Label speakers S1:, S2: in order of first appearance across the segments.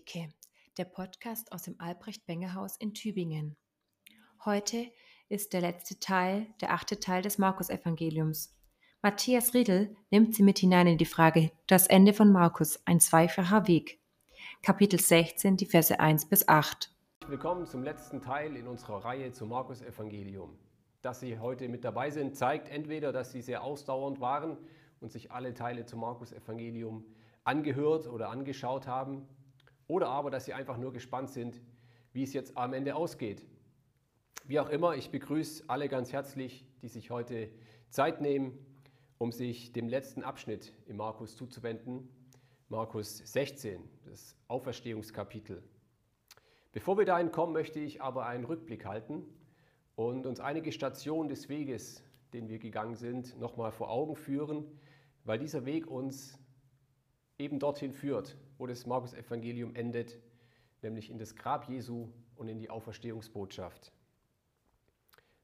S1: Bengeltheke, der Podcast aus dem Albrecht-Benge-Haus in Tübingen. Heute ist der letzte Teil, der achte Teil des Markus-Evangeliums. Matthias Riedel nimmt sie mit hinein in die Frage Das Ende von Markus, ein zweifacher Weg. Kapitel 16, die Verse 1 bis 8.
S2: Willkommen zum letzten Teil in unserer Reihe zum Markus-Evangelium. Dass Sie heute mit dabei sind, zeigt entweder, dass Sie sehr ausdauernd waren und sich alle Teile zum Markus-Evangelium angehört oder angeschaut haben oder aber, dass Sie einfach nur gespannt sind, wie es jetzt am Ende ausgeht. Wie auch immer, ich begrüße alle ganz herzlich, die sich heute Zeit nehmen, um sich dem letzten Abschnitt im Markus zuzuwenden, Markus 16, das Auferstehungskapitel. Bevor wir dahin kommen, möchte ich aber einen Rückblick halten und uns einige Stationen des Weges, den wir gegangen sind, nochmal vor Augen führen, weil dieser Weg uns eben dorthin führt, wo das Markus-Evangelium endet, nämlich in das Grab Jesu und in die Auferstehungsbotschaft.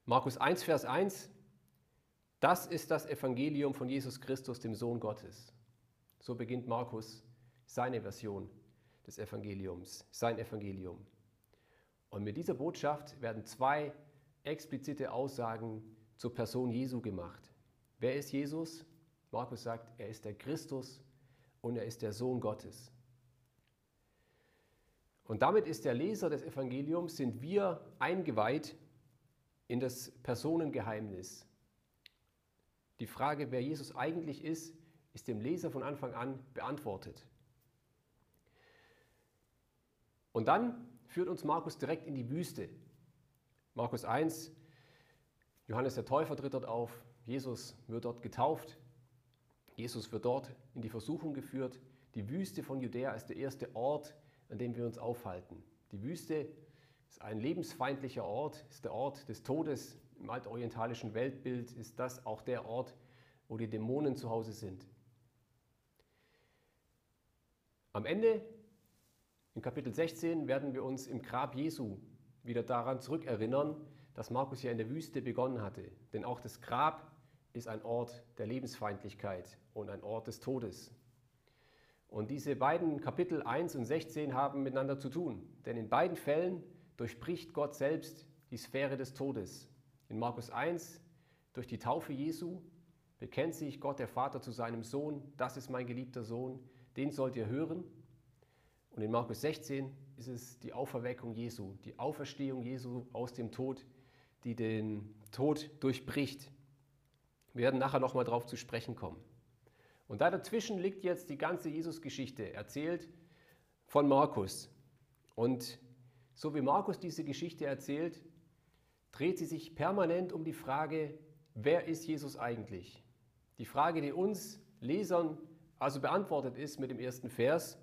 S2: Markus 1, Vers 1, das ist das Evangelium von Jesus Christus, dem Sohn Gottes. So beginnt Markus seine Version des Evangeliums, sein Evangelium. Und mit dieser Botschaft werden zwei explizite Aussagen zur Person Jesu gemacht. Wer ist Jesus? Markus sagt, er ist der Christus und er ist der Sohn Gottes. Und damit ist der Leser des Evangeliums, sind wir eingeweiht in das Personengeheimnis. Die Frage, wer Jesus eigentlich ist, ist dem Leser von Anfang an beantwortet. Und dann führt uns Markus direkt in die Wüste. Markus 1, Johannes der Täufer tritt dort auf, Jesus wird dort getauft, Jesus wird dort in die Versuchung geführt. Die Wüste von Judäa ist der erste Ort, an dem wir uns aufhalten. Die Wüste ist ein lebensfeindlicher Ort, ist der Ort des Todes. Im altorientalischen Weltbild ist das auch der Ort, wo die Dämonen zu Hause sind. Am Ende, in Kapitel 16, werden wir uns im Grab Jesu wieder daran zurückerinnern, dass Markus ja in der Wüste begonnen hatte. Denn auch das Grab ist ein Ort der Lebensfeindlichkeit und ein Ort des Todes. Und diese beiden Kapitel 1 und 16 haben miteinander zu tun, denn in beiden Fällen durchbricht Gott selbst die Sphäre des Todes. In Markus 1 durch die Taufe Jesu bekennt sich Gott der Vater zu seinem Sohn, das ist mein geliebter Sohn, den sollt ihr hören. Und in Markus 16 ist es die Auferweckung Jesu, die Auferstehung Jesu aus dem Tod, die den Tod durchbricht. Wir werden nachher nochmal darauf zu sprechen kommen. Und da dazwischen liegt jetzt die ganze Jesus-Geschichte, erzählt von Markus. Und so wie Markus diese Geschichte erzählt, dreht sie sich permanent um die Frage, wer ist Jesus eigentlich? Die Frage, die uns Lesern also beantwortet ist mit dem ersten Vers,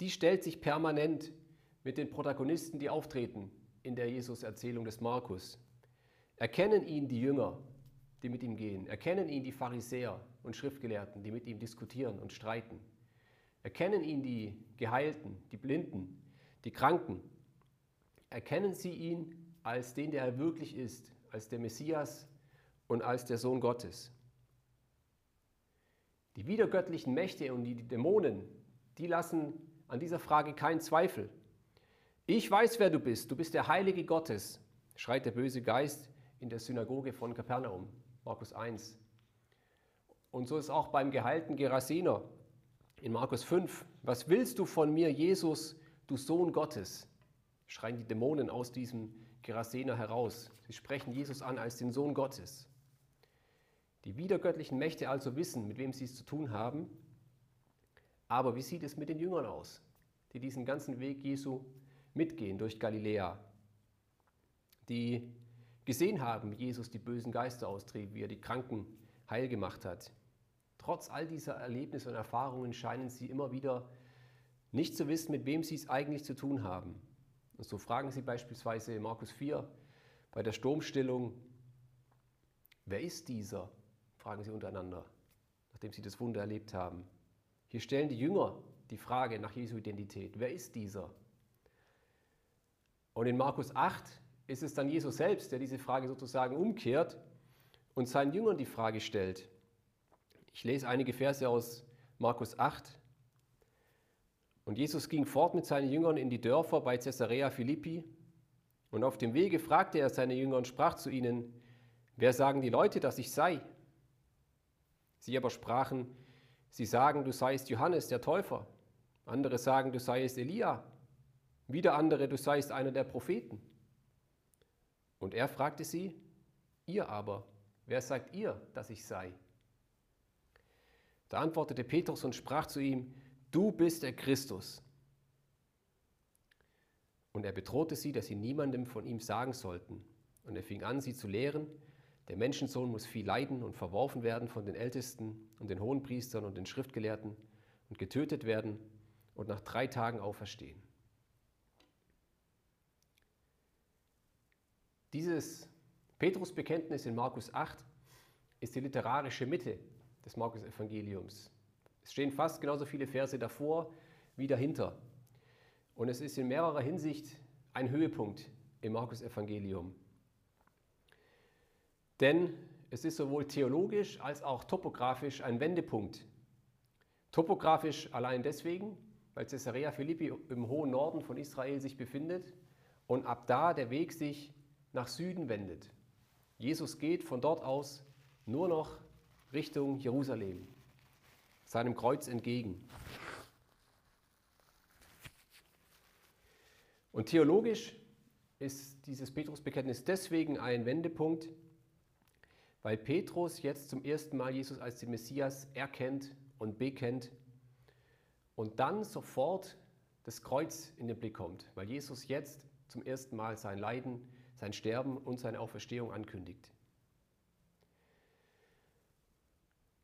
S2: die stellt sich permanent mit den Protagonisten, die auftreten in der Jesus-Erzählung des Markus. Erkennen ihn die Jünger, die mit ihm gehen. Erkennen ihn die Pharisäer und Schriftgelehrten, die mit ihm diskutieren und streiten. Erkennen ihn die Geheilten, die Blinden, die Kranken. Erkennen sie ihn als den, der er wirklich ist, als der Messias und als der Sohn Gottes. Die wiedergöttlichen Mächte und die Dämonen, die lassen an dieser Frage keinen Zweifel. Ich weiß, wer du bist. Du bist der Heilige Gottes, schreit der böse Geist in der Synagoge von Kapernaum. Markus 1. Und so ist auch beim geheilten Gerasener in Markus 5. Was willst du von mir, Jesus, du Sohn Gottes? Schreien die Dämonen aus diesem Gerasener heraus. Sie sprechen Jesus an als den Sohn Gottes. Die wiedergöttlichen Mächte also wissen, mit wem sie es zu tun haben. Aber wie sieht es mit den Jüngern aus, die diesen ganzen Weg Jesu mitgehen durch Galiläa? Die gesehen haben, wie Jesus die bösen Geister austrieb, wie er die Kranken heil gemacht hat. Trotz all dieser Erlebnisse und Erfahrungen scheinen sie immer wieder nicht zu wissen, mit wem sie es eigentlich zu tun haben. Und so fragen sie beispielsweise Markus 4 bei der Sturmstillung, wer ist dieser? fragen sie untereinander, nachdem sie das Wunder erlebt haben. Hier stellen die Jünger die Frage nach Jesu Identität. Wer ist dieser? Und in Markus 8 ist es dann Jesus selbst, der diese Frage sozusagen umkehrt und seinen Jüngern die Frage stellt. Ich lese einige Verse aus Markus 8. Und Jesus ging fort mit seinen Jüngern in die Dörfer bei Caesarea Philippi. Und auf dem Wege fragte er seine Jünger und sprach zu ihnen, wer sagen die Leute, dass ich sei? Sie aber sprachen, sie sagen, du seist Johannes der Täufer. Andere sagen, du seist Elia. Wieder andere, du seist einer der Propheten. Und er fragte sie, ihr aber, wer sagt ihr, dass ich sei? Da antwortete Petrus und sprach zu ihm, du bist der Christus. Und er bedrohte sie, dass sie niemandem von ihm sagen sollten. Und er fing an, sie zu lehren, der Menschensohn muss viel leiden und verworfen werden von den Ältesten und den Hohenpriestern und den Schriftgelehrten und getötet werden und nach drei Tagen auferstehen. Dieses Petrusbekenntnis in Markus 8 ist die literarische Mitte des Markus-Evangeliums. Es stehen fast genauso viele Verse davor wie dahinter. Und es ist in mehrerer Hinsicht ein Höhepunkt im Markus-Evangelium. Denn es ist sowohl theologisch als auch topografisch ein Wendepunkt. Topografisch allein deswegen, weil Caesarea Philippi im hohen Norden von Israel sich befindet und ab da der Weg sich nach Süden wendet. Jesus geht von dort aus nur noch Richtung Jerusalem, seinem Kreuz entgegen. Und theologisch ist dieses Petrusbekenntnis deswegen ein Wendepunkt, weil Petrus jetzt zum ersten Mal Jesus als den Messias erkennt und bekennt und dann sofort das Kreuz in den Blick kommt, weil Jesus jetzt zum ersten Mal sein Leiden, sein Sterben und seine Auferstehung ankündigt.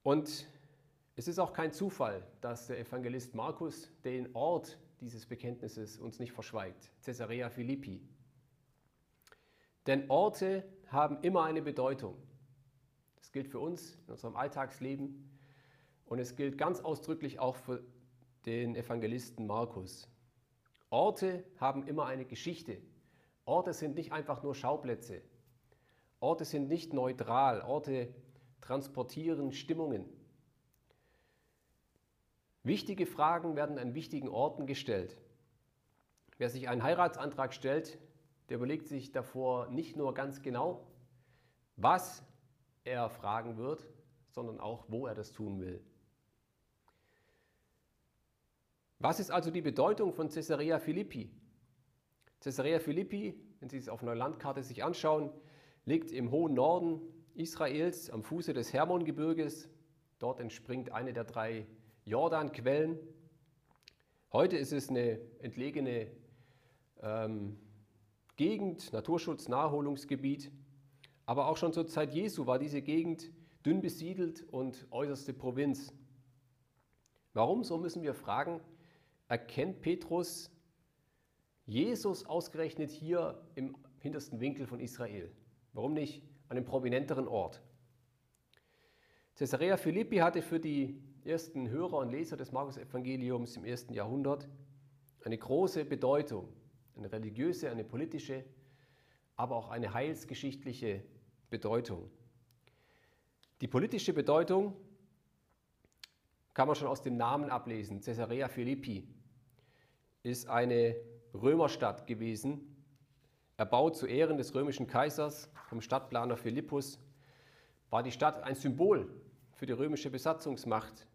S2: Und es ist auch kein Zufall, dass der Evangelist Markus den Ort dieses Bekenntnisses uns nicht verschweigt, Caesarea Philippi. Denn Orte haben immer eine Bedeutung. Das gilt für uns in unserem Alltagsleben und es gilt ganz ausdrücklich auch für den Evangelisten Markus. Orte haben immer eine Geschichte. Orte sind nicht einfach nur Schauplätze. Orte sind nicht neutral. Orte transportieren Stimmungen. Wichtige Fragen werden an wichtigen Orten gestellt. Wer sich einen Heiratsantrag stellt, der überlegt sich davor nicht nur ganz genau, was er fragen wird, sondern auch, wo er das tun will. Was ist also die Bedeutung von Caesarea Philippi? Caesarea Philippi, wenn Sie es auf einer Landkarte sich anschauen, liegt im hohen Norden Israels am Fuße des Hermongebirges. Dort entspringt eine der drei Jordanquellen. Heute ist es eine entlegene ähm, Gegend, Naturschutz, Naherholungsgebiet. Aber auch schon zur Zeit Jesu war diese Gegend dünn besiedelt und äußerste Provinz. Warum, so müssen wir fragen, erkennt Petrus Jesus ausgerechnet hier im hintersten Winkel von Israel? Warum nicht an einem prominenteren Ort? Caesarea Philippi hatte für die ersten Hörer und Leser des Markus-Evangeliums im ersten Jahrhundert eine große Bedeutung, eine religiöse, eine politische, aber auch eine heilsgeschichtliche Bedeutung. Die politische Bedeutung kann man schon aus dem Namen ablesen. Caesarea Philippi ist eine Römerstadt gewesen, erbaut zu Ehren des römischen Kaisers vom Stadtplaner Philippus, war die Stadt ein Symbol für die römische Besatzungsmacht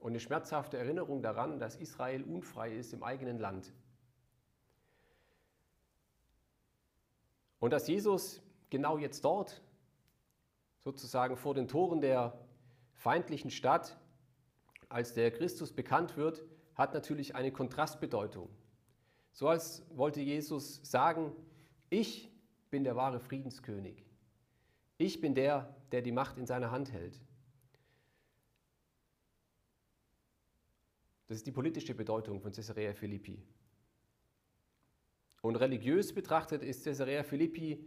S2: und eine schmerzhafte Erinnerung daran, dass Israel unfrei ist im eigenen Land. Und dass Jesus genau jetzt dort, sozusagen vor den Toren der feindlichen Stadt, als der Christus bekannt wird, hat natürlich eine Kontrastbedeutung. So als wollte Jesus sagen, ich bin der wahre Friedenskönig. Ich bin der, der die Macht in seiner Hand hält. Das ist die politische Bedeutung von Caesarea Philippi. Und religiös betrachtet ist Caesarea Philippi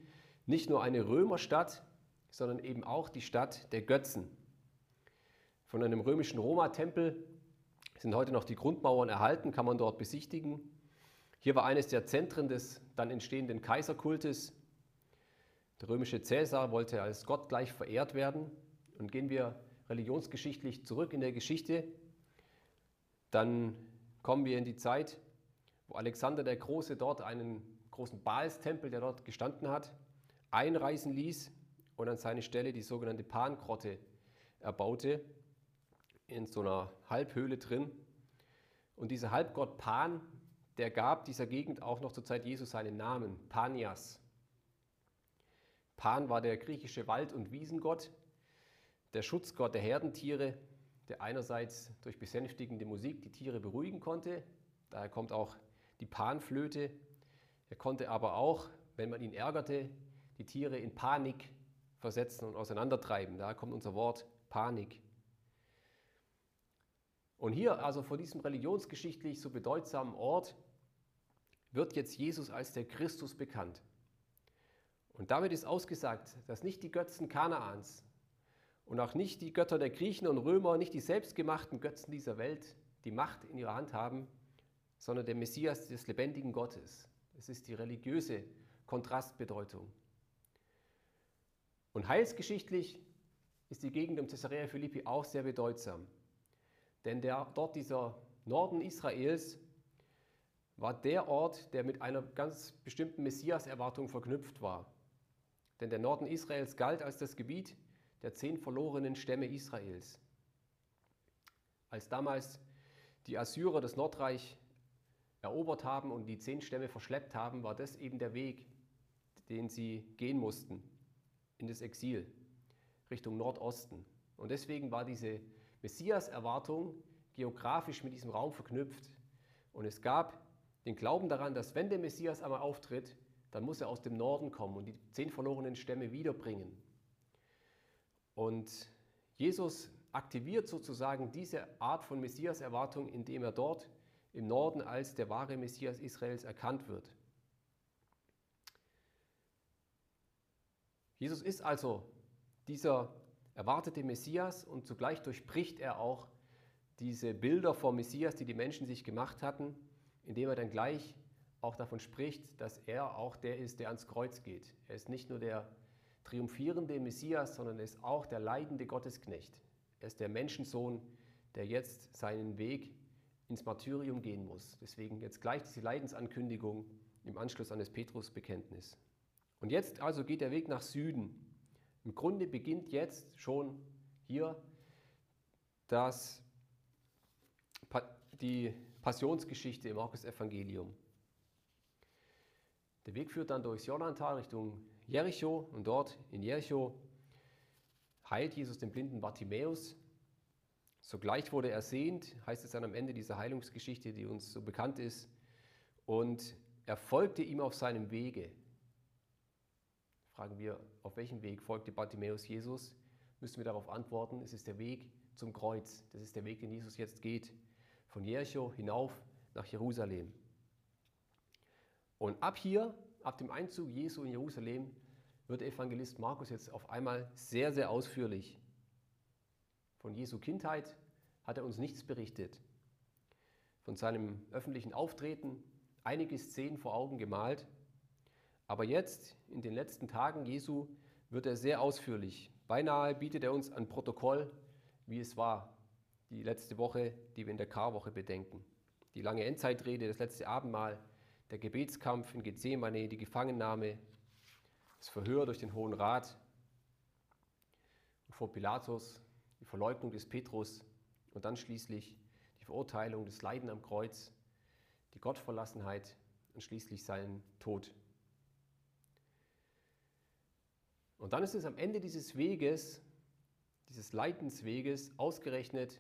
S2: nicht nur eine Römerstadt, sondern eben auch die Stadt der Götzen. Von einem römischen Roma-Tempel sind heute noch die Grundmauern erhalten, kann man dort besichtigen. Hier war eines der Zentren des dann entstehenden Kaiserkultes. Der römische Cäsar wollte als Gott gleich verehrt werden. Und gehen wir religionsgeschichtlich zurück in der Geschichte, dann kommen wir in die Zeit, wo Alexander der Große dort einen großen Baalstempel, der dort gestanden hat, einreißen ließ und an seine Stelle die sogenannte Pangrotte erbaute, in so einer Halbhöhle drin. Und dieser Halbgott Pan, der gab dieser Gegend auch noch zur Zeit Jesus seinen Namen, Panias. Pan war der griechische Wald- und Wiesengott, der Schutzgott der Herdentiere, der einerseits durch besänftigende Musik die Tiere beruhigen konnte, daher kommt auch die Panflöte. Er konnte aber auch, wenn man ihn ärgerte, die Tiere in Panik versetzen und auseinandertreiben. Daher kommt unser Wort Panik. Und hier, also vor diesem religionsgeschichtlich so bedeutsamen Ort, wird jetzt Jesus als der Christus bekannt. Und damit ist ausgesagt, dass nicht die Götzen Kanaans und auch nicht die Götter der Griechen und Römer, nicht die selbstgemachten Götzen dieser Welt die Macht in ihrer Hand haben, sondern der Messias des lebendigen Gottes. Es ist die religiöse Kontrastbedeutung. Und heilsgeschichtlich ist die Gegend um Caesarea Philippi auch sehr bedeutsam. Denn der, dort dieser Norden Israels war der Ort, der mit einer ganz bestimmten Messias-Erwartung verknüpft war. Denn der Norden Israels galt als das Gebiet der zehn verlorenen Stämme Israels. Als damals die Assyrer das Nordreich erobert haben und die zehn Stämme verschleppt haben, war das eben der Weg, den sie gehen mussten in das Exil Richtung Nordosten. Und deswegen war diese Messias-Erwartung geografisch mit diesem Raum verknüpft. Und es gab den Glauben daran, dass wenn der Messias einmal auftritt, dann muss er aus dem Norden kommen und die zehn verlorenen Stämme wiederbringen. Und Jesus aktiviert sozusagen diese Art von Messias-Erwartung, indem er dort im Norden als der wahre Messias Israels erkannt wird. Jesus ist also dieser erwartete Messias und zugleich durchbricht er auch diese Bilder vom Messias, die die Menschen sich gemacht hatten, indem er dann gleich auch davon spricht, dass er auch der ist, der ans Kreuz geht. Er ist nicht nur der triumphierende Messias, sondern er ist auch der leidende Gottesknecht. Er ist der Menschensohn, der jetzt seinen Weg ins Martyrium gehen muss. Deswegen jetzt gleich diese Leidensankündigung im Anschluss an das Petrusbekenntnis. Und jetzt also geht der Weg nach Süden. Im Grunde beginnt jetzt schon hier das, die Passionsgeschichte im Markus-Evangelium. Der Weg führt dann durchs Jordantal Richtung Jericho und dort in Jericho heilt Jesus den blinden Bartimäus. Sogleich wurde er sehend, heißt es dann am Ende dieser Heilungsgeschichte, die uns so bekannt ist, und er folgte ihm auf seinem Wege. Fragen wir, auf welchem Weg folgte Bartimäus Jesus? Müssen wir darauf antworten, es ist der Weg zum Kreuz. Das ist der Weg, den Jesus jetzt geht, von Jericho hinauf nach Jerusalem. Und ab hier, ab dem Einzug Jesu in Jerusalem, wird der Evangelist Markus jetzt auf einmal sehr, sehr ausführlich. Von Jesu Kindheit hat er uns nichts berichtet. Von seinem öffentlichen Auftreten einige Szenen vor Augen gemalt aber jetzt, in den letzten Tagen Jesu, wird er sehr ausführlich. Beinahe bietet er uns ein Protokoll, wie es war, die letzte Woche, die wir in der Karwoche bedenken. Die lange Endzeitrede, das letzte Abendmahl, der Gebetskampf in Gethsemane, die Gefangennahme, das Verhör durch den Hohen Rat und vor Pilatus, die Verleugnung des Petrus und dann schließlich die Verurteilung, das Leiden am Kreuz, die Gottverlassenheit und schließlich seinen Tod. Und dann ist es am Ende dieses Weges, dieses Leidensweges, ausgerechnet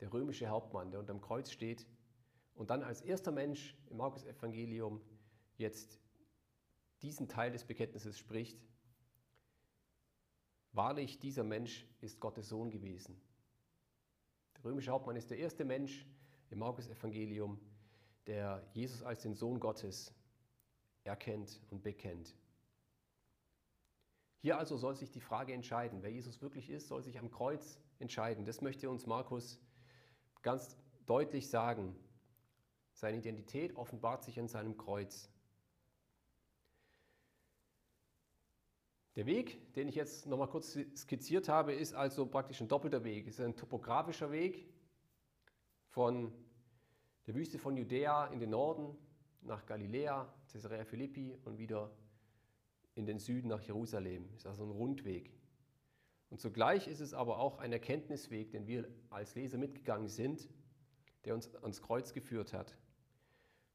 S2: der römische Hauptmann, der unterm Kreuz steht und dann als erster Mensch im Markus-Evangelium jetzt diesen Teil des Bekenntnisses spricht. Wahrlich, dieser Mensch ist Gottes Sohn gewesen. Der römische Hauptmann ist der erste Mensch im Markus-Evangelium, der Jesus als den Sohn Gottes erkennt und bekennt. Hier also soll sich die Frage entscheiden. Wer Jesus wirklich ist, soll sich am Kreuz entscheiden. Das möchte uns Markus ganz deutlich sagen. Seine Identität offenbart sich an seinem Kreuz. Der Weg, den ich jetzt noch mal kurz skizziert habe, ist also praktisch ein doppelter Weg. Es ist ein topografischer Weg von der Wüste von Judäa in den Norden nach Galiläa, Caesarea Philippi und wieder in den Süden nach Jerusalem. Das ist also ein Rundweg. Und zugleich ist es aber auch ein Erkenntnisweg, den wir als Leser mitgegangen sind, der uns ans Kreuz geführt hat.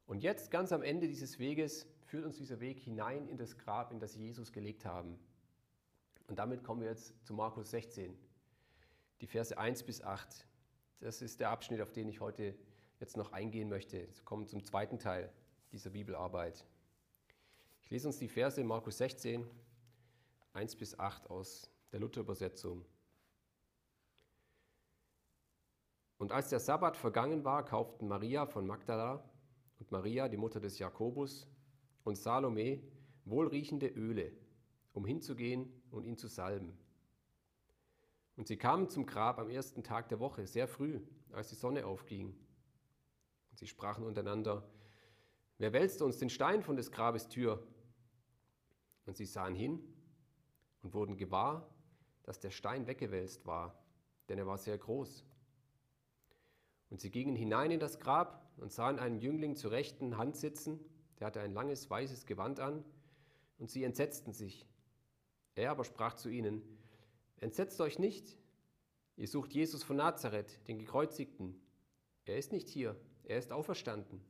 S2: Und jetzt, ganz am Ende dieses Weges, führt uns dieser Weg hinein in das Grab, in das Jesus gelegt haben. Und damit kommen wir jetzt zu Markus 16, die Verse 1 bis 8. Das ist der Abschnitt, auf den ich heute jetzt noch eingehen möchte. Wir kommen zum zweiten Teil dieser Bibelarbeit. Ich lese uns die Verse Markus 16, 1 bis 8 aus der Luther-Übersetzung. Und als der Sabbat vergangen war, kauften Maria von Magdala und Maria, die Mutter des Jakobus, und Salome wohlriechende Öle, um hinzugehen und ihn zu salben. Und sie kamen zum Grab am ersten Tag der Woche, sehr früh, als die Sonne aufging. Und sie sprachen untereinander, wer wälzt uns den Stein von des Grabes Tür? Und sie sahen hin und wurden gewahr, dass der Stein weggewälzt war, denn er war sehr groß. Und sie gingen hinein in das Grab und sahen einen Jüngling zur rechten Hand sitzen, der hatte ein langes weißes Gewand an, und sie entsetzten sich. Er aber sprach zu ihnen, Entsetzt euch nicht, ihr sucht Jesus von Nazareth, den Gekreuzigten. Er ist nicht hier, er ist auferstanden.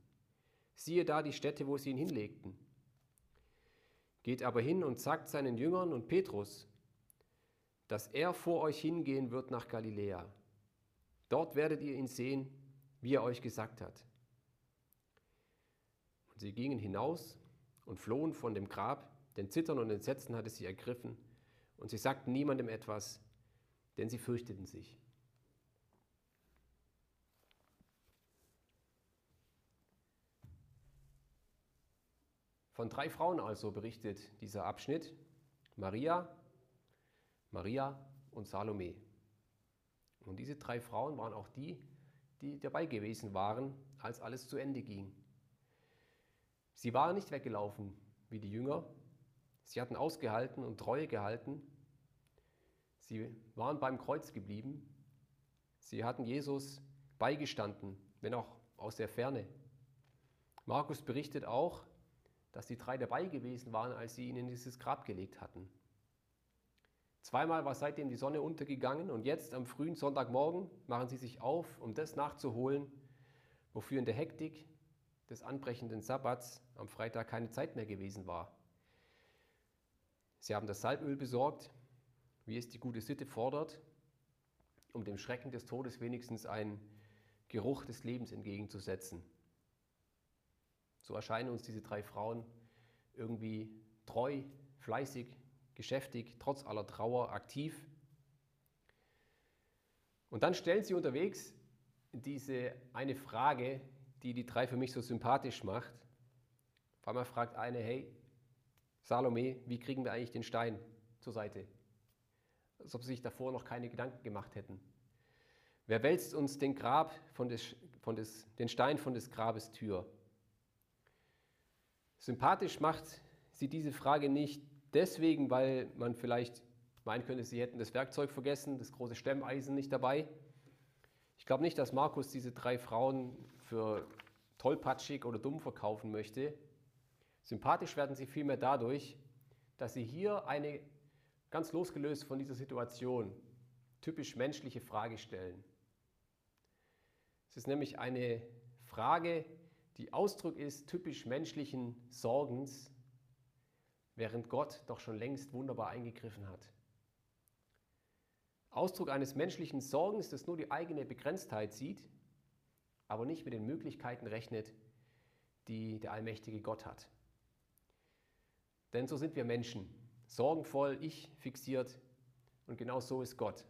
S2: Siehe da die Stätte, wo sie ihn hinlegten. Geht aber hin und sagt seinen Jüngern und Petrus, dass er vor euch hingehen wird nach Galiläa. Dort werdet ihr ihn sehen, wie er euch gesagt hat. Und sie gingen hinaus und flohen von dem Grab, denn Zittern und Entsetzen hatte sie ergriffen, und sie sagten niemandem etwas, denn sie fürchteten sich. Von drei Frauen also berichtet dieser Abschnitt. Maria, Maria und Salome. Und diese drei Frauen waren auch die, die dabei gewesen waren, als alles zu Ende ging. Sie waren nicht weggelaufen wie die Jünger. Sie hatten ausgehalten und Treue gehalten. Sie waren beim Kreuz geblieben. Sie hatten Jesus beigestanden, wenn auch aus der Ferne. Markus berichtet auch, dass die drei dabei gewesen waren, als sie ihn in dieses Grab gelegt hatten. Zweimal war seitdem die Sonne untergegangen und jetzt am frühen Sonntagmorgen machen sie sich auf, um das nachzuholen, wofür in der Hektik des anbrechenden Sabbats am Freitag keine Zeit mehr gewesen war. Sie haben das Salböl besorgt, wie es die gute Sitte fordert, um dem Schrecken des Todes wenigstens einen Geruch des Lebens entgegenzusetzen. So erscheinen uns diese drei Frauen irgendwie treu, fleißig, geschäftig, trotz aller Trauer aktiv. Und dann stellen sie unterwegs diese eine Frage, die die drei für mich so sympathisch macht. Auf einmal fragt eine, hey, Salome, wie kriegen wir eigentlich den Stein zur Seite? Als ob sie sich davor noch keine Gedanken gemacht hätten. Wer wälzt uns den, Grab von des, von des, den Stein von des Grabes Tür? Sympathisch macht sie diese Frage nicht deswegen, weil man vielleicht meinen könnte, sie hätten das Werkzeug vergessen, das große Stemmeisen nicht dabei. Ich glaube nicht, dass Markus diese drei Frauen für tollpatschig oder dumm verkaufen möchte. Sympathisch werden sie vielmehr dadurch, dass sie hier eine ganz losgelöst von dieser Situation typisch menschliche Frage stellen. Es ist nämlich eine Frage, die Ausdruck ist typisch menschlichen Sorgens während Gott doch schon längst wunderbar eingegriffen hat. Ausdruck eines menschlichen Sorgens, das nur die eigene Begrenztheit sieht, aber nicht mit den Möglichkeiten rechnet, die der allmächtige Gott hat. Denn so sind wir Menschen, sorgenvoll, ich fixiert und genau so ist Gott.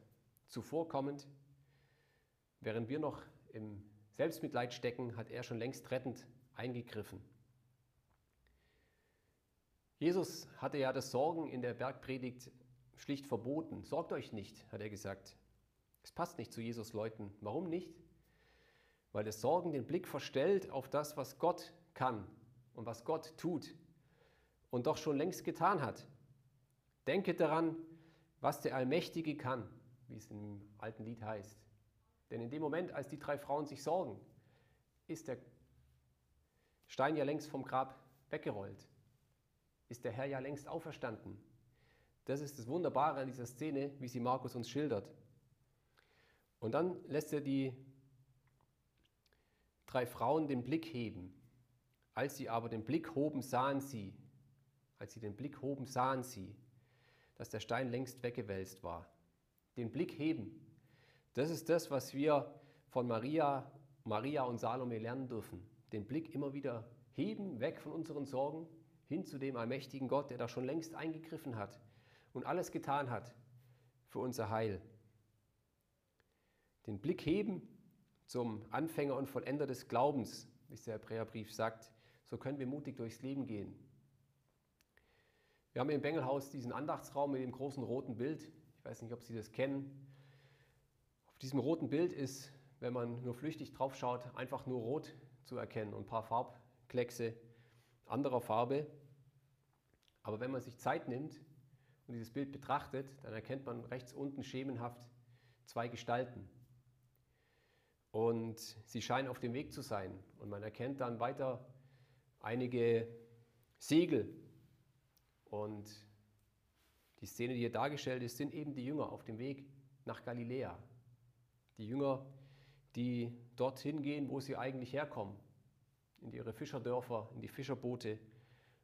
S2: Zuvorkommend, während wir noch im Selbstmitleid stecken, hat er schon längst rettend eingegriffen. Jesus hatte ja das Sorgen in der Bergpredigt schlicht verboten. Sorgt euch nicht, hat er gesagt. Es passt nicht zu Jesus Leuten. Warum nicht? Weil das Sorgen den Blick verstellt auf das, was Gott kann und was Gott tut und doch schon längst getan hat. Denke daran, was der Allmächtige kann, wie es im alten Lied heißt. Denn in dem Moment, als die drei Frauen sich sorgen, ist der Stein ja längst vom Grab weggerollt. Ist der Herr ja längst auferstanden. Das ist das Wunderbare an dieser Szene, wie sie Markus uns schildert. Und dann lässt er die drei Frauen den Blick heben. Als sie aber den Blick hoben, sahen sie, als sie den Blick hoben, sahen sie, dass der Stein längst weggewälzt war. Den Blick heben, das ist das, was wir von Maria, Maria und Salome lernen dürfen. Den Blick immer wieder heben, weg von unseren Sorgen, hin zu dem allmächtigen Gott, der da schon längst eingegriffen hat und alles getan hat für unser Heil. Den Blick heben zum Anfänger und Vollender des Glaubens, wie es der Hebräerbrief sagt, so können wir mutig durchs Leben gehen. Wir haben im Bengelhaus diesen Andachtsraum mit dem großen roten Bild. Ich weiß nicht, ob Sie das kennen. Auf diesem roten Bild ist, wenn man nur flüchtig drauf schaut, einfach nur rot zu erkennen und ein paar Farbkleckse anderer Farbe. Aber wenn man sich Zeit nimmt und dieses Bild betrachtet, dann erkennt man rechts unten schemenhaft zwei Gestalten. Und sie scheinen auf dem Weg zu sein. Und man erkennt dann weiter einige Segel. Und die Szene, die hier dargestellt ist, sind eben die Jünger auf dem Weg nach Galiläa. Die Jünger, die dorthin gehen, wo sie eigentlich herkommen, in ihre Fischerdörfer, in die Fischerboote,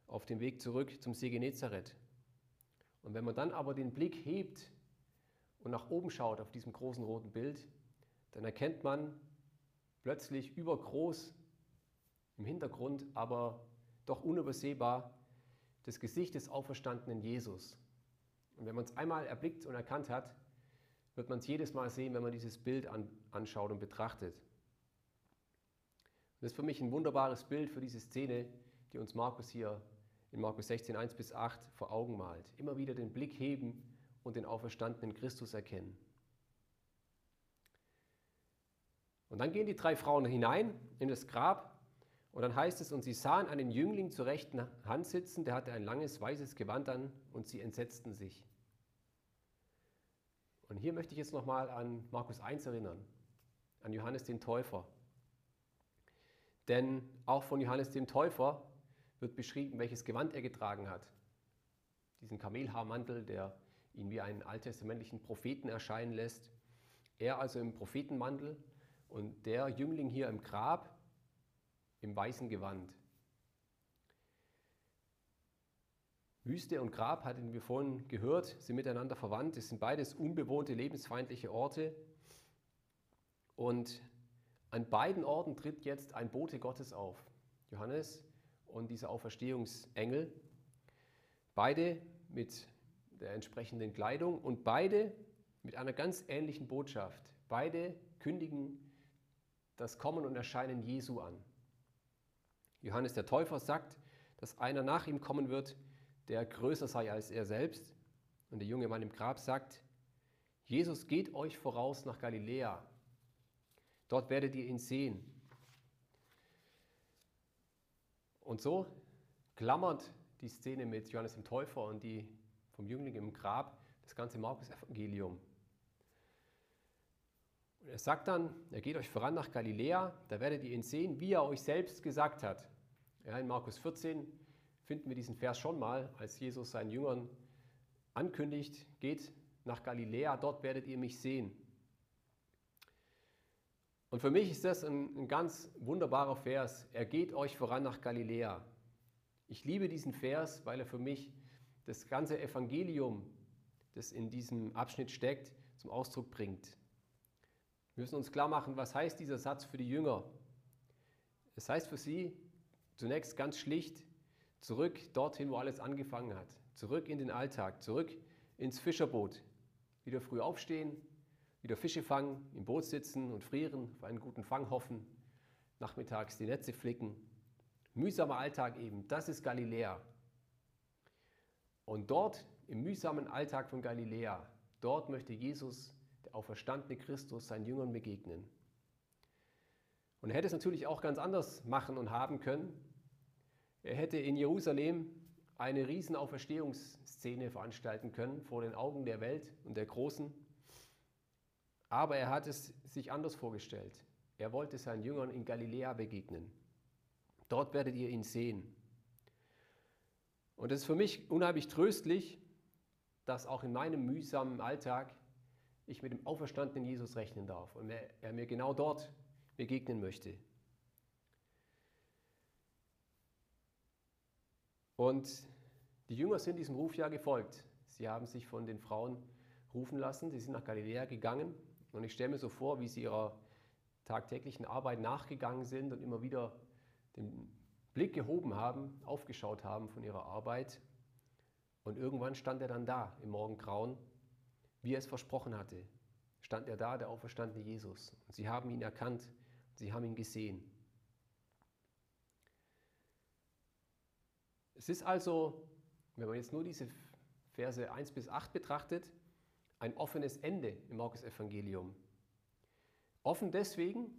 S2: auf dem Weg zurück zum See Genezareth. Und wenn man dann aber den Blick hebt und nach oben schaut auf diesem großen roten Bild, dann erkennt man plötzlich übergroß im Hintergrund, aber doch unübersehbar das Gesicht des auferstandenen Jesus. Und wenn man es einmal erblickt und erkannt hat, wird man es jedes Mal sehen, wenn man dieses Bild an, anschaut und betrachtet. Und das ist für mich ein wunderbares Bild für diese Szene, die uns Markus hier in Markus 16, 1 bis 8 vor Augen malt. Immer wieder den Blick heben und den auferstandenen Christus erkennen. Und dann gehen die drei Frauen hinein in das Grab und dann heißt es, und sie sahen einen Jüngling zur rechten Hand sitzen, der hatte ein langes weißes Gewand an und sie entsetzten sich. Und hier möchte ich jetzt nochmal an Markus 1 erinnern, an Johannes den Täufer. Denn auch von Johannes dem Täufer wird beschrieben, welches Gewand er getragen hat. Diesen Kamelhaarmantel, der ihn wie einen alttestamentlichen Propheten erscheinen lässt. Er also im Prophetenmantel und der Jüngling hier im Grab im weißen Gewand. Wüste und Grab, hatten wir vorhin gehört, sind miteinander verwandt. Es sind beides unbewohnte, lebensfeindliche Orte. Und an beiden Orten tritt jetzt ein Bote Gottes auf. Johannes und dieser Auferstehungsengel. Beide mit der entsprechenden Kleidung und beide mit einer ganz ähnlichen Botschaft. Beide kündigen das Kommen und Erscheinen Jesu an. Johannes der Täufer sagt, dass einer nach ihm kommen wird, der größer sei als er selbst. Und der junge Mann im Grab sagt, Jesus geht euch voraus nach Galiläa. Dort werdet ihr ihn sehen. Und so klammert die Szene mit Johannes dem Täufer und die vom Jüngling im Grab das ganze Markus-Evangelium. Und er sagt dann, er geht euch voran nach Galiläa, da werdet ihr ihn sehen, wie er euch selbst gesagt hat. Ja, in Markus 14 finden wir diesen Vers schon mal, als Jesus seinen Jüngern ankündigt, geht nach Galiläa, dort werdet ihr mich sehen. Und für mich ist das ein, ein ganz wunderbarer Vers. Er geht euch voran nach Galiläa. Ich liebe diesen Vers, weil er für mich das ganze Evangelium, das in diesem Abschnitt steckt, zum Ausdruck bringt. Wir müssen uns klar machen, was heißt dieser Satz für die Jünger? Es heißt für sie zunächst ganz schlicht, zurück dorthin, wo alles angefangen hat. Zurück in den Alltag, zurück ins Fischerboot. Wieder früh aufstehen, wieder Fische fangen, im Boot sitzen und frieren, auf einen guten Fang hoffen, nachmittags die Netze flicken. Mühsamer Alltag eben, das ist Galiläa. Und dort, im mühsamen Alltag von Galiläa, dort möchte Jesus der auferstandene Christus seinen Jüngern begegnen. Und er hätte es natürlich auch ganz anders machen und haben können. Er hätte in Jerusalem eine riesen Auferstehungsszene veranstalten können vor den Augen der Welt und der Großen. Aber er hat es sich anders vorgestellt. Er wollte seinen Jüngern in Galiläa begegnen. Dort werdet ihr ihn sehen. Und es ist für mich unheimlich tröstlich, dass auch in meinem mühsamen Alltag ich mit dem auferstandenen Jesus rechnen darf und er mir genau dort begegnen möchte. Und die Jünger sind diesem Ruf ja gefolgt. Sie haben sich von den Frauen rufen lassen, sie sind nach Galiläa gegangen und ich stelle mir so vor, wie sie ihrer tagtäglichen Arbeit nachgegangen sind und immer wieder den Blick gehoben haben, aufgeschaut haben von ihrer Arbeit. Und irgendwann stand er dann da im Morgengrauen, wie er es versprochen hatte. Stand er da, der auferstandene Jesus. Und sie haben ihn erkannt, sie haben ihn gesehen. Es ist also, wenn man jetzt nur diese Verse 1 bis 8 betrachtet, ein offenes Ende im Markus-Evangelium. Offen deswegen,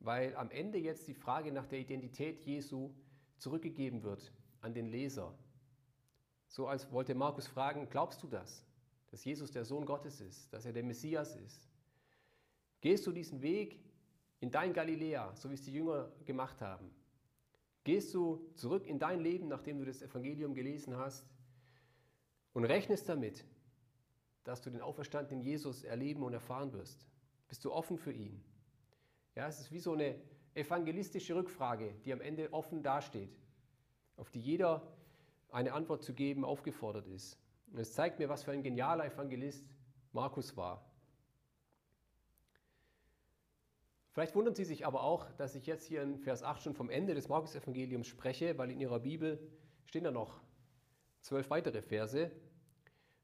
S2: weil am Ende jetzt die Frage nach der Identität Jesu zurückgegeben wird an den Leser. So als wollte Markus fragen, glaubst du das, dass Jesus der Sohn Gottes ist, dass er der Messias ist? Gehst du diesen Weg in dein Galiläa, so wie es die Jünger gemacht haben? Gehst du zurück in dein Leben, nachdem du das Evangelium gelesen hast und rechnest damit, dass du den auferstandenen Jesus erleben und erfahren wirst? Bist du offen für ihn? Ja, es ist wie so eine evangelistische Rückfrage, die am Ende offen dasteht, auf die jeder eine Antwort zu geben aufgefordert ist. Und es zeigt mir, was für ein genialer Evangelist Markus war. Vielleicht wundern Sie sich aber auch, dass ich jetzt hier in Vers 8 schon vom Ende des Markus-Evangeliums spreche, weil in Ihrer Bibel stehen da noch zwölf weitere Verse.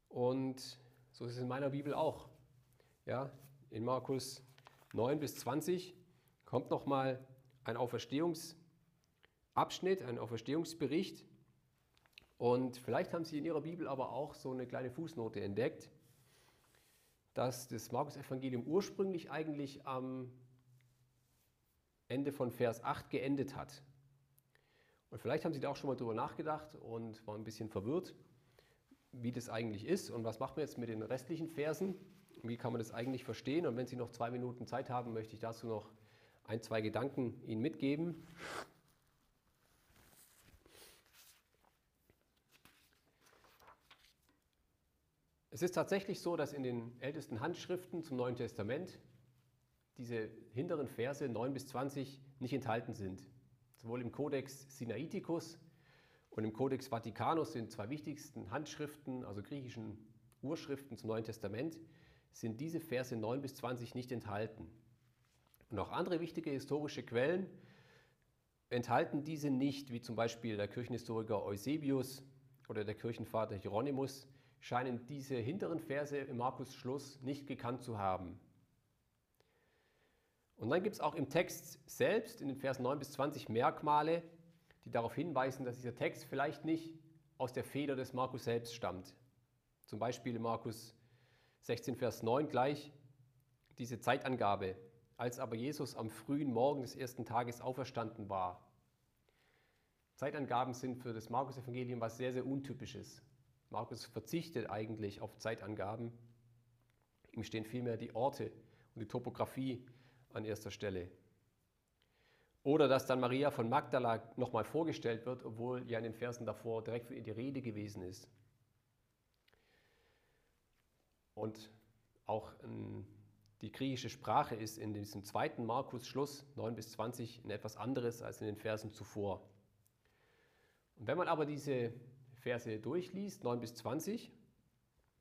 S2: Und so ist es in meiner Bibel auch. Ja, in Markus 9 bis 20 kommt nochmal ein Auferstehungsabschnitt, ein Auferstehungsbericht. Und vielleicht haben Sie in Ihrer Bibel aber auch so eine kleine Fußnote entdeckt, dass das Markus-Evangelium ursprünglich eigentlich am Ende von Vers 8 geendet hat. Und vielleicht haben Sie da auch schon mal drüber nachgedacht und waren ein bisschen verwirrt, wie das eigentlich ist und was macht man jetzt mit den restlichen Versen? Wie kann man das eigentlich verstehen? Und wenn Sie noch zwei Minuten Zeit haben, möchte ich dazu noch ein, zwei Gedanken Ihnen mitgeben. Es ist tatsächlich so, dass in den ältesten Handschriften zum Neuen Testament diese hinteren Verse 9 bis 20 nicht enthalten sind. Sowohl im Codex Sinaiticus und im Codex Vaticanus sind zwei wichtigsten Handschriften, also griechischen Urschriften zum Neuen Testament, sind diese Verse 9 bis 20 nicht enthalten. Und auch andere wichtige historische Quellen enthalten diese nicht, wie zum Beispiel der Kirchenhistoriker Eusebius oder der Kirchenvater Hieronymus, scheinen diese hinteren Verse im Markus Schluss nicht gekannt zu haben. Und dann gibt es auch im Text selbst, in den Versen 9 bis 20, Merkmale, die darauf hinweisen, dass dieser Text vielleicht nicht aus der Feder des Markus selbst stammt. Zum Beispiel Markus 16, Vers 9 gleich diese Zeitangabe, als aber Jesus am frühen Morgen des ersten Tages auferstanden war. Zeitangaben sind für das Markus-Evangelium was sehr, sehr Untypisches. Markus verzichtet eigentlich auf Zeitangaben. Ihm stehen vielmehr die Orte und die Topografie an erster Stelle. Oder dass dann Maria von Magdala nochmal vorgestellt wird, obwohl ja in den Versen davor direkt für ihr die Rede gewesen ist. Und auch ähm, die griechische Sprache ist in diesem zweiten Markus-Schluss 9 bis 20 ein etwas anderes als in den Versen zuvor. Und wenn man aber diese Verse durchliest, 9 bis 20,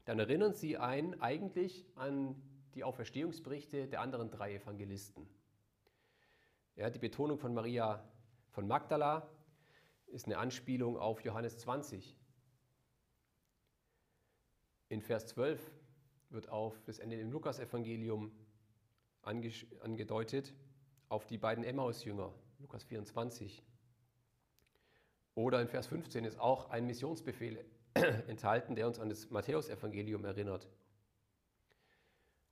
S2: dann erinnern sie einen eigentlich an die Auferstehungsberichte der anderen drei Evangelisten. Ja, die Betonung von Maria von Magdala ist eine Anspielung auf Johannes 20. In Vers 12 wird auf das Ende im Lukas-Evangelium angedeutet, auf die beiden Emmaus-Jünger, Lukas 24. Oder in Vers 15 ist auch ein Missionsbefehl enthalten, der uns an das Matthäusevangelium erinnert.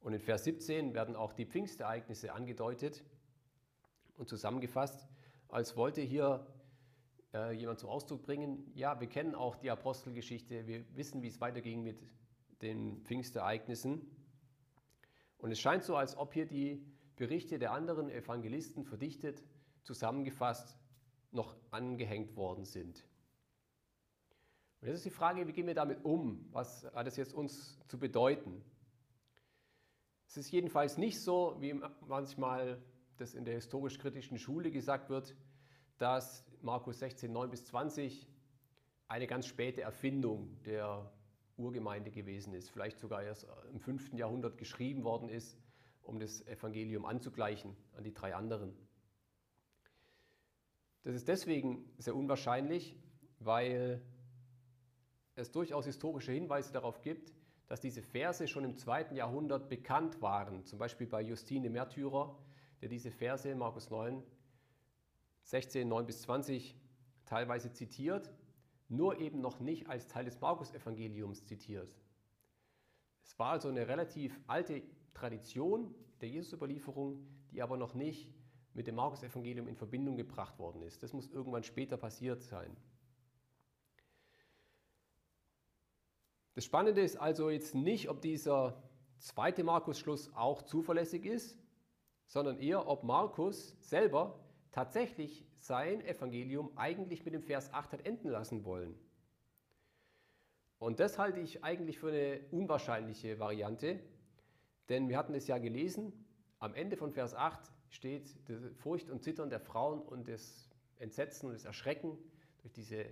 S2: Und in Vers 17 werden auch die Pfingstereignisse angedeutet und zusammengefasst, als wollte hier äh, jemand zum Ausdruck bringen, ja, wir kennen auch die Apostelgeschichte, wir wissen, wie es weiterging mit den Pfingstereignissen. Und es scheint so, als ob hier die Berichte der anderen Evangelisten verdichtet, zusammengefasst, noch angehängt worden sind. Und jetzt ist die Frage, wie gehen wir damit um? Was hat es jetzt uns zu bedeuten? Es ist jedenfalls nicht so, wie manchmal das in der historisch-kritischen Schule gesagt wird, dass Markus 16, 9 bis 20 eine ganz späte Erfindung der Urgemeinde gewesen ist, vielleicht sogar erst im 5. Jahrhundert geschrieben worden ist, um das Evangelium anzugleichen an die drei anderen. Das ist deswegen sehr unwahrscheinlich, weil es durchaus historische Hinweise darauf gibt, dass diese Verse schon im zweiten Jahrhundert bekannt waren. Zum Beispiel bei Justine Märtyrer, der diese Verse, Markus 9, 16, 9 bis 20, teilweise zitiert, nur eben noch nicht als Teil des Markus-Evangeliums zitiert. Es war also eine relativ alte Tradition der Jesus-Überlieferung, die aber noch nicht mit dem Markus-Evangelium in Verbindung gebracht worden ist. Das muss irgendwann später passiert sein. Das Spannende ist also jetzt nicht, ob dieser zweite Markus-Schluss auch zuverlässig ist, sondern eher, ob Markus selber tatsächlich sein Evangelium eigentlich mit dem Vers 8 hat enden lassen wollen. Und das halte ich eigentlich für eine unwahrscheinliche Variante, denn wir hatten es ja gelesen, am Ende von Vers 8 steht die Furcht und Zittern der Frauen und das Entsetzen und das Erschrecken durch diese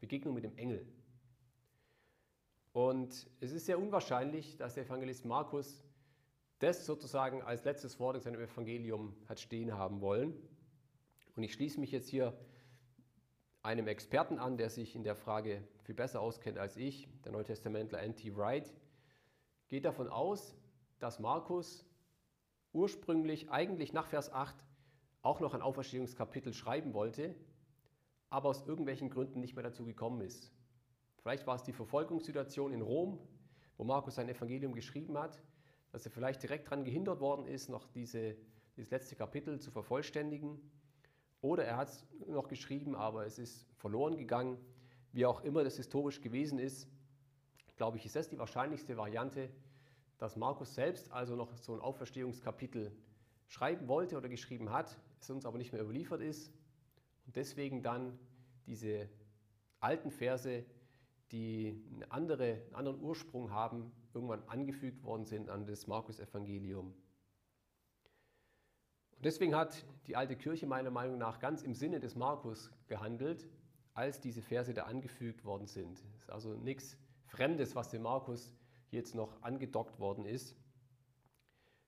S2: Begegnung mit dem Engel. Und es ist sehr unwahrscheinlich, dass der Evangelist Markus das sozusagen als letztes Wort in seinem Evangelium hat stehen haben wollen. Und ich schließe mich jetzt hier einem Experten an, der sich in der Frage viel besser auskennt als ich, der Neutestamentler N.T. Wright, geht davon aus, dass Markus ursprünglich eigentlich nach Vers 8 auch noch ein Auferstehungskapitel schreiben wollte, aber aus irgendwelchen Gründen nicht mehr dazu gekommen ist. Vielleicht war es die Verfolgungssituation in Rom, wo Markus sein Evangelium geschrieben hat, dass er vielleicht direkt daran gehindert worden ist, noch diese, dieses letzte Kapitel zu vervollständigen. Oder er hat es noch geschrieben, aber es ist verloren gegangen. Wie auch immer das historisch gewesen ist, glaube ich, ist das die wahrscheinlichste Variante, dass Markus selbst also noch so ein Auferstehungskapitel schreiben wollte oder geschrieben hat, es uns aber nicht mehr überliefert ist und deswegen dann diese alten Verse die eine andere, einen anderen Ursprung haben, irgendwann angefügt worden sind an das Markus-Evangelium. Und deswegen hat die alte Kirche meiner Meinung nach ganz im Sinne des Markus gehandelt, als diese Verse da angefügt worden sind. Es ist also nichts Fremdes, was dem Markus jetzt noch angedockt worden ist,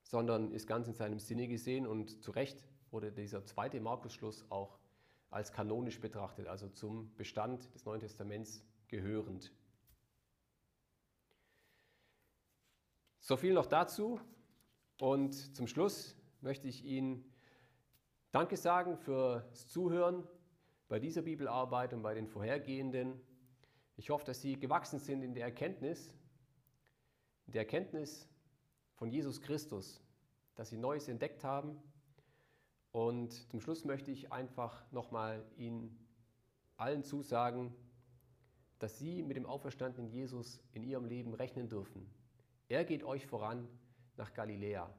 S2: sondern ist ganz in seinem Sinne gesehen und zu Recht wurde dieser zweite Markus-Schluss auch als kanonisch betrachtet, also zum Bestand des Neuen Testaments gehörend. So viel noch dazu. Und zum Schluss möchte ich Ihnen Danke sagen fürs Zuhören bei dieser Bibelarbeit und bei den vorhergehenden. Ich hoffe, dass Sie gewachsen sind in der Erkenntnis, in der Erkenntnis von Jesus Christus, dass Sie Neues entdeckt haben. Und zum Schluss möchte ich einfach nochmal Ihnen allen zusagen, dass Sie mit dem auferstandenen Jesus in Ihrem Leben rechnen dürfen. Er geht euch voran nach Galiläa.